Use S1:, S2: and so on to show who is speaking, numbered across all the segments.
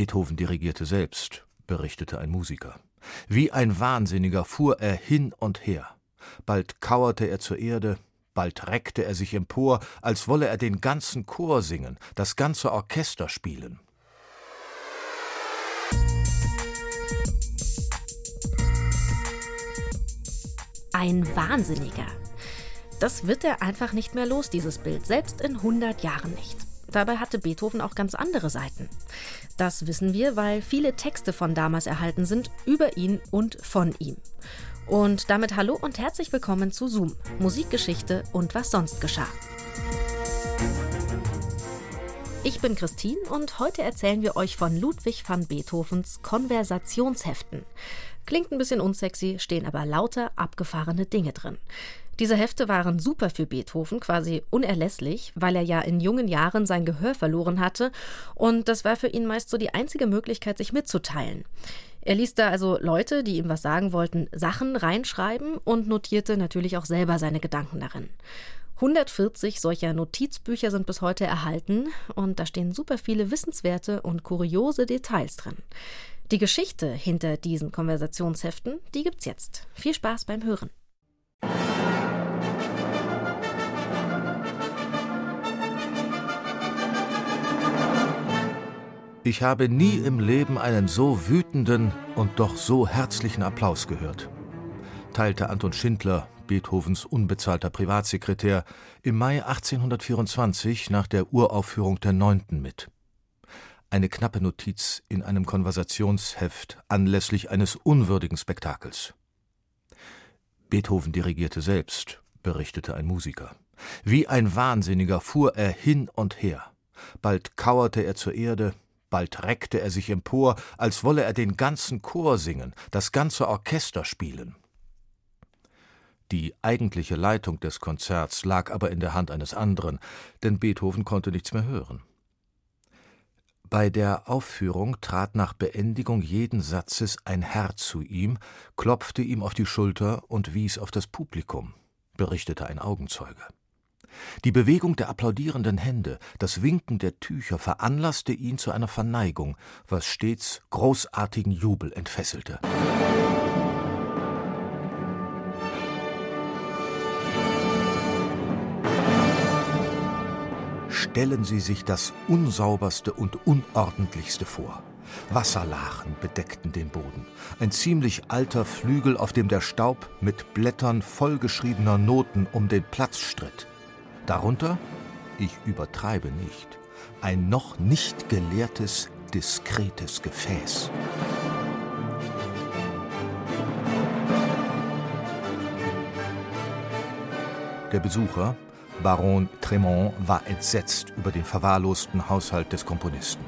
S1: Beethoven dirigierte selbst, berichtete ein Musiker. Wie ein Wahnsinniger fuhr er hin und her. Bald kauerte er zur Erde, bald reckte er sich empor, als wolle er den ganzen Chor singen, das ganze Orchester spielen.
S2: Ein Wahnsinniger. Das wird er einfach nicht mehr los, dieses Bild, selbst in 100 Jahren nicht. Dabei hatte Beethoven auch ganz andere Seiten. Das wissen wir, weil viele Texte von damals erhalten sind über ihn und von ihm. Und damit hallo und herzlich willkommen zu Zoom, Musikgeschichte und was sonst geschah. Ich bin Christine und heute erzählen wir euch von Ludwig van Beethovens Konversationsheften. Klingt ein bisschen unsexy, stehen aber lauter abgefahrene Dinge drin. Diese Hefte waren super für Beethoven, quasi unerlässlich, weil er ja in jungen Jahren sein Gehör verloren hatte und das war für ihn meist so die einzige Möglichkeit, sich mitzuteilen. Er ließ da also Leute, die ihm was sagen wollten, Sachen reinschreiben und notierte natürlich auch selber seine Gedanken darin. 140 solcher Notizbücher sind bis heute erhalten und da stehen super viele wissenswerte und kuriose Details drin. Die Geschichte hinter diesen Konversationsheften, die gibt's jetzt. Viel Spaß beim Hören.
S1: Ich habe nie im Leben einen so wütenden und doch so herzlichen Applaus gehört, teilte Anton Schindler, Beethovens unbezahlter Privatsekretär, im Mai 1824 nach der Uraufführung der Neunten mit. Eine knappe Notiz in einem Konversationsheft anlässlich eines unwürdigen Spektakels. Beethoven dirigierte selbst, berichtete ein Musiker. Wie ein Wahnsinniger fuhr er hin und her. Bald kauerte er zur Erde, Bald reckte er sich empor, als wolle er den ganzen Chor singen, das ganze Orchester spielen. Die eigentliche Leitung des Konzerts lag aber in der Hand eines anderen, denn Beethoven konnte nichts mehr hören. Bei der Aufführung trat nach Beendigung jeden Satzes ein Herr zu ihm, klopfte ihm auf die Schulter und wies auf das Publikum, berichtete ein Augenzeuge. Die Bewegung der applaudierenden Hände, das Winken der Tücher veranlasste ihn zu einer Verneigung, was stets großartigen Jubel entfesselte. Stellen Sie sich das unsauberste und unordentlichste vor. Wasserlachen bedeckten den Boden. Ein ziemlich alter Flügel, auf dem der Staub mit Blättern vollgeschriebener Noten um den Platz stritt. Darunter, ich übertreibe nicht, ein noch nicht geleertes, diskretes Gefäß. Der Besucher, Baron Tremont, war entsetzt über den verwahrlosten Haushalt des Komponisten.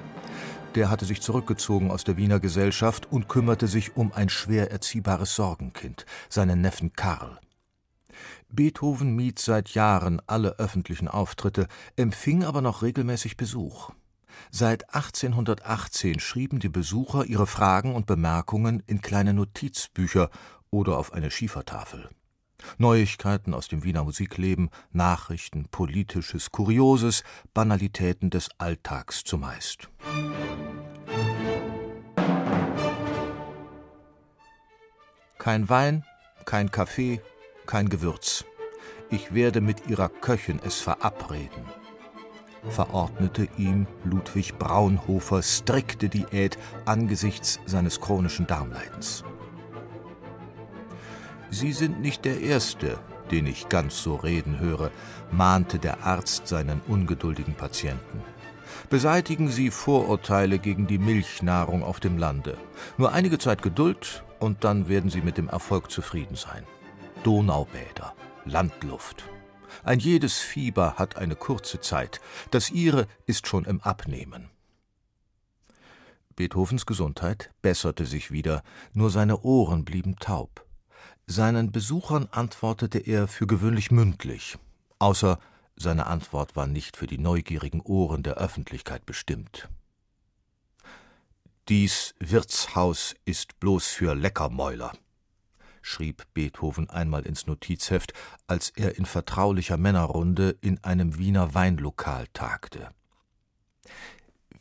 S1: Der hatte sich zurückgezogen aus der Wiener Gesellschaft und kümmerte sich um ein schwer erziehbares Sorgenkind, seinen Neffen Karl. Beethoven mied seit Jahren alle öffentlichen Auftritte, empfing aber noch regelmäßig Besuch. Seit 1818 schrieben die Besucher ihre Fragen und Bemerkungen in kleine Notizbücher oder auf eine Schiefertafel. Neuigkeiten aus dem Wiener Musikleben, Nachrichten, Politisches, Kurioses, Banalitäten des Alltags zumeist. Kein Wein, kein Kaffee, kein Gewürz. Ich werde mit ihrer Köchin es verabreden, verordnete ihm Ludwig Braunhofer strikte Diät angesichts seines chronischen Darmleidens. Sie sind nicht der Erste, den ich ganz so reden höre, mahnte der Arzt seinen ungeduldigen Patienten. Beseitigen Sie Vorurteile gegen die Milchnahrung auf dem Lande. Nur einige Zeit Geduld, und dann werden Sie mit dem Erfolg zufrieden sein. Donaubäder, Landluft. Ein jedes Fieber hat eine kurze Zeit, das ihre ist schon im Abnehmen. Beethovens Gesundheit besserte sich wieder, nur seine Ohren blieben taub. Seinen Besuchern antwortete er für gewöhnlich mündlich, außer seine Antwort war nicht für die neugierigen Ohren der Öffentlichkeit bestimmt. Dies Wirtshaus ist bloß für Leckermäuler, schrieb Beethoven einmal ins Notizheft, als er in vertraulicher Männerrunde in einem Wiener Weinlokal tagte.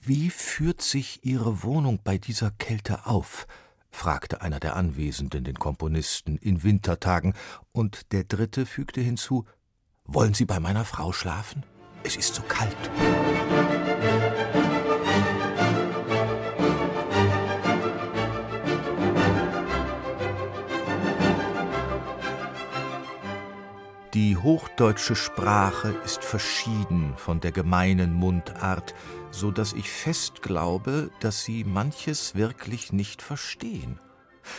S1: Wie führt sich Ihre Wohnung bei dieser Kälte auf? fragte einer der Anwesenden den Komponisten in Wintertagen, und der dritte fügte hinzu Wollen Sie bei meiner Frau schlafen? Es ist so kalt. Hochdeutsche Sprache ist verschieden von der gemeinen Mundart, so dass ich fest glaube, dass Sie manches wirklich nicht verstehen.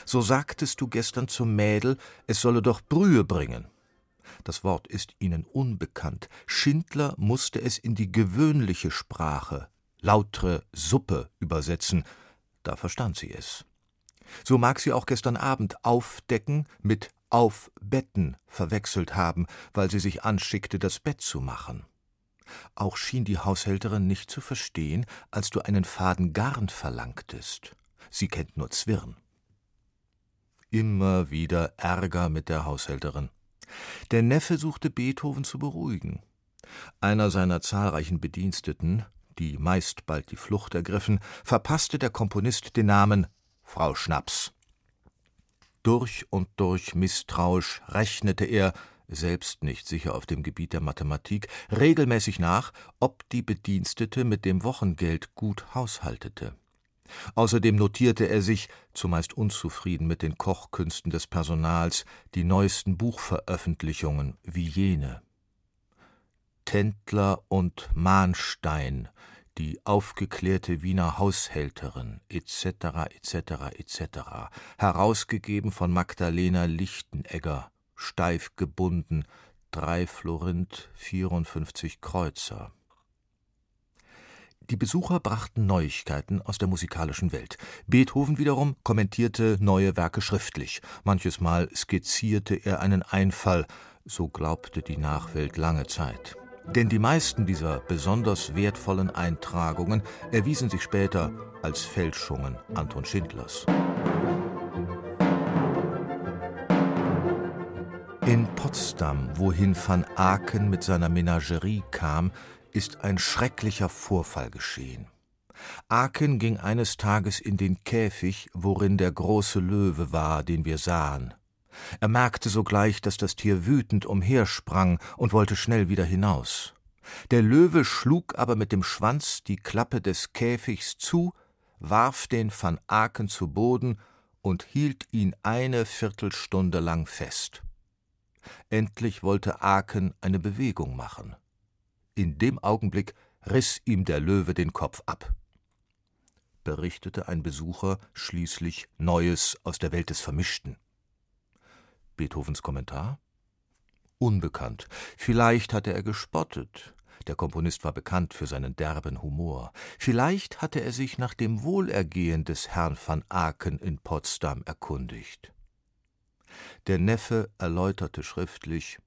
S1: So sagtest du gestern zum Mädel, es solle doch Brühe bringen. Das Wort ist ihnen unbekannt. Schindler musste es in die gewöhnliche Sprache, lautre Suppe, übersetzen. Da verstand sie es. So mag sie auch gestern Abend aufdecken mit aufbetten verwechselt haben, weil sie sich anschickte, das Bett zu machen. Auch schien die Haushälterin nicht zu verstehen, als du einen Faden Garn verlangtest. Sie kennt nur Zwirn. Immer wieder Ärger mit der Haushälterin. Der Neffe suchte Beethoven zu beruhigen. Einer seiner zahlreichen Bediensteten, die meist bald die Flucht ergriffen, verpasste der Komponist den Namen Frau Schnaps. Durch und durch misstrauisch rechnete er, selbst nicht sicher auf dem Gebiet der Mathematik, regelmäßig nach, ob die Bedienstete mit dem Wochengeld gut haushaltete. Außerdem notierte er sich, zumeist unzufrieden mit den Kochkünsten des Personals, die neuesten Buchveröffentlichungen wie jene. Tendler und Mahnstein, die aufgeklärte Wiener Haushälterin etc. etc. etc. herausgegeben von Magdalena Lichtenegger, steif gebunden, drei Florint, 54 Kreuzer. Die Besucher brachten Neuigkeiten aus der musikalischen Welt. Beethoven wiederum kommentierte neue Werke schriftlich. Manches Mal skizzierte er einen Einfall, so glaubte die Nachwelt lange Zeit. Denn die meisten dieser besonders wertvollen Eintragungen erwiesen sich später als Fälschungen Anton Schindlers. In Potsdam, wohin van Aken mit seiner Menagerie kam, ist ein schrecklicher Vorfall geschehen. Aken ging eines Tages in den Käfig, worin der große Löwe war, den wir sahen. Er merkte sogleich, dass das Tier wütend umhersprang und wollte schnell wieder hinaus. Der Löwe schlug aber mit dem Schwanz die Klappe des Käfigs zu, warf den Van Aken zu Boden und hielt ihn eine Viertelstunde lang fest. Endlich wollte Aken eine Bewegung machen. In dem Augenblick riß ihm der Löwe den Kopf ab. Berichtete ein Besucher schließlich Neues aus der Welt des Vermischten. Beethovens Kommentar? Unbekannt. Vielleicht hatte er gespottet. Der Komponist war bekannt für seinen derben Humor. Vielleicht hatte er sich nach dem Wohlergehen des Herrn van Aken in Potsdam erkundigt. Der Neffe erläuterte schriftlich: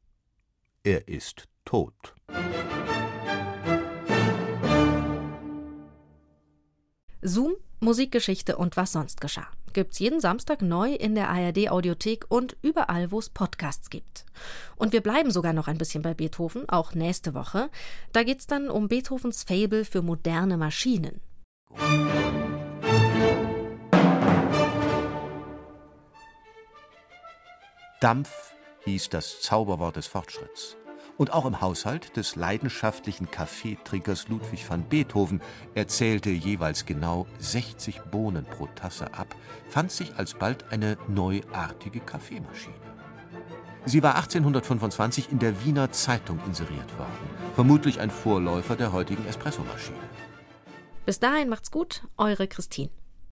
S1: Er ist tot.
S2: Zoom, Musikgeschichte und was sonst geschah. Gibt's jeden Samstag neu in der ARD Audiothek und überall, wo es Podcasts gibt. Und wir bleiben sogar noch ein bisschen bei Beethoven, auch nächste Woche. Da geht's dann um Beethovens Fable für moderne Maschinen.
S1: Dampf hieß das Zauberwort des Fortschritts. Und auch im Haushalt des leidenschaftlichen Kaffeetrinkers Ludwig van Beethoven erzählte jeweils genau 60 Bohnen pro Tasse ab, fand sich alsbald eine neuartige Kaffeemaschine. Sie war 1825 in der Wiener Zeitung inseriert worden, vermutlich ein Vorläufer der heutigen Espressomaschine.
S2: Bis dahin macht's gut, eure Christine.